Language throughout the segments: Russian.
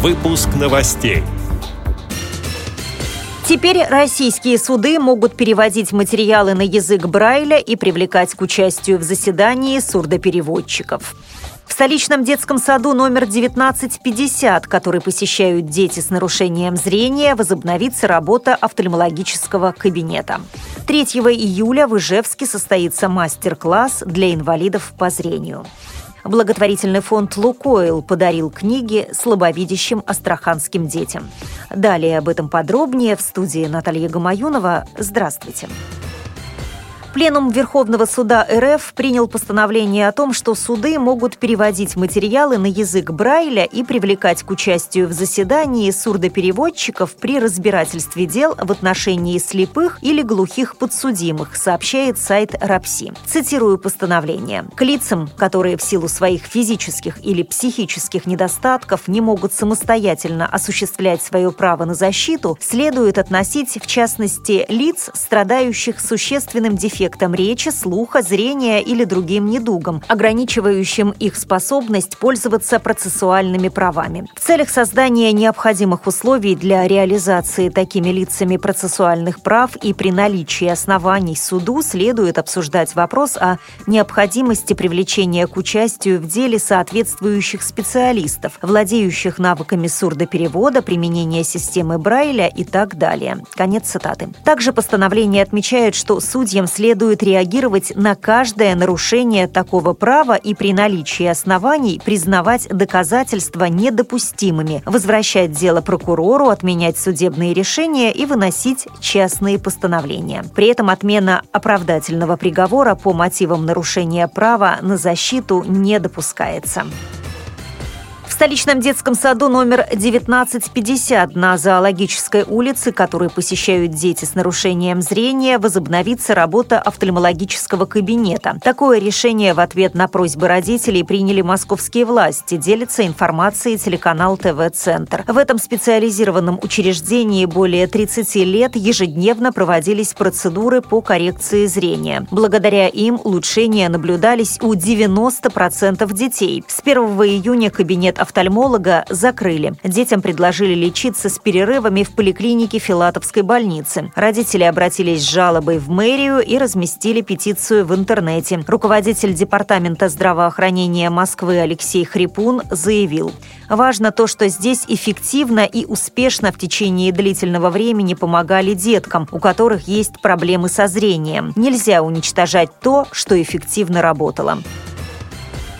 Выпуск новостей. Теперь российские суды могут переводить материалы на язык Брайля и привлекать к участию в заседании сурдопереводчиков. В столичном детском саду номер 1950, который посещают дети с нарушением зрения, возобновится работа офтальмологического кабинета. 3 июля в Ижевске состоится мастер-класс для инвалидов по зрению. Благотворительный фонд «Лукойл» подарил книги слабовидящим астраханским детям. Далее об этом подробнее в студии Наталья Гамаюнова. Здравствуйте. Здравствуйте. Пленум Верховного суда РФ принял постановление о том, что суды могут переводить материалы на язык Брайля и привлекать к участию в заседании сурдопереводчиков при разбирательстве дел в отношении слепых или глухих подсудимых, сообщает сайт РАПСИ. Цитирую постановление. К лицам, которые в силу своих физических или психических недостатков не могут самостоятельно осуществлять свое право на защиту, следует относить, в частности, лиц, страдающих существенным дефектом дефектом речи, слуха, зрения или другим недугом, ограничивающим их способность пользоваться процессуальными правами. В целях создания необходимых условий для реализации такими лицами процессуальных прав и при наличии оснований суду следует обсуждать вопрос о необходимости привлечения к участию в деле соответствующих специалистов, владеющих навыками сурдоперевода, применения системы Брайля и так далее. Конец цитаты. Также постановление отмечает, что судьям следует следует реагировать на каждое нарушение такого права и при наличии оснований признавать доказательства недопустимыми, возвращать дело прокурору, отменять судебные решения и выносить частные постановления. При этом отмена оправдательного приговора по мотивам нарушения права на защиту не допускается столичном детском саду номер 1950 на Зоологической улице, который посещают дети с нарушением зрения, возобновится работа офтальмологического кабинета. Такое решение в ответ на просьбы родителей приняли московские власти, делится информацией телеканал ТВ-центр. В этом специализированном учреждении более 30 лет ежедневно проводились процедуры по коррекции зрения. Благодаря им улучшения наблюдались у 90% детей. С 1 июня кабинет офтальмолога закрыли. Детям предложили лечиться с перерывами в поликлинике Филатовской больницы. Родители обратились с жалобой в мэрию и разместили петицию в интернете. Руководитель Департамента здравоохранения Москвы Алексей Хрипун заявил, Важно то, что здесь эффективно и успешно в течение длительного времени помогали деткам, у которых есть проблемы со зрением. Нельзя уничтожать то, что эффективно работало.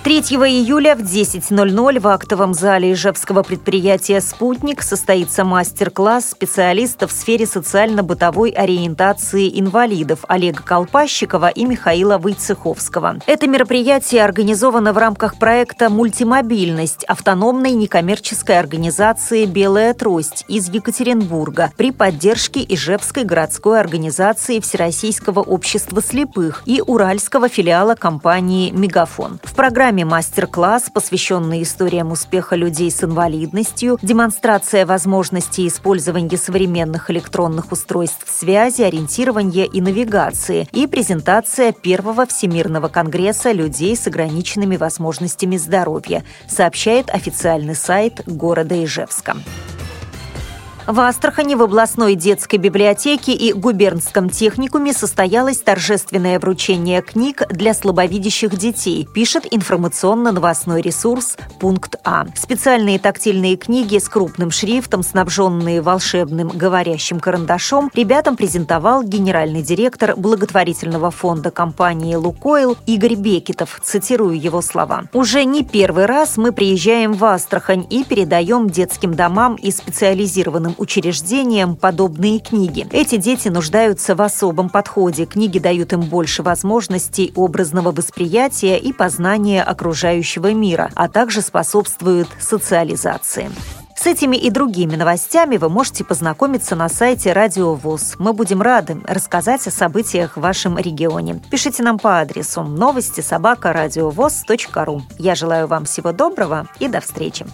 3 июля в 10.00 в актовом зале Ижевского предприятия «Спутник» состоится мастер-класс специалистов в сфере социально-бытовой ориентации инвалидов Олега Колпащикова и Михаила Войцеховского. Это мероприятие организовано в рамках проекта «Мультимобильность» автономной некоммерческой организации «Белая трость» из Екатеринбурга при поддержке Ижевской городской организации Всероссийского общества слепых и уральского филиала компании «Мегафон». В программе программе мастер-класс, посвященный историям успеха людей с инвалидностью, демонстрация возможностей использования современных электронных устройств связи, ориентирования и навигации и презентация первого Всемирного конгресса людей с ограниченными возможностями здоровья, сообщает официальный сайт города Ижевска. В Астрахани в областной детской библиотеке и губернском техникуме состоялось торжественное вручение книг для слабовидящих детей, пишет информационно-новостной ресурс «Пункт А». Специальные тактильные книги с крупным шрифтом, снабженные волшебным говорящим карандашом, ребятам презентовал генеральный директор благотворительного фонда компании «Лукойл» Игорь Бекетов. Цитирую его слова. «Уже не первый раз мы приезжаем в Астрахань и передаем детским домам и специализированным учреждениям подобные книги. Эти дети нуждаются в особом подходе. Книги дают им больше возможностей образного восприятия и познания окружающего мира, а также способствуют социализации. С этими и другими новостями вы можете познакомиться на сайте Радио ВОЗ. Мы будем рады рассказать о событиях в вашем регионе. Пишите нам по адресу новости собака ру. Я желаю вам всего доброго и до встречи.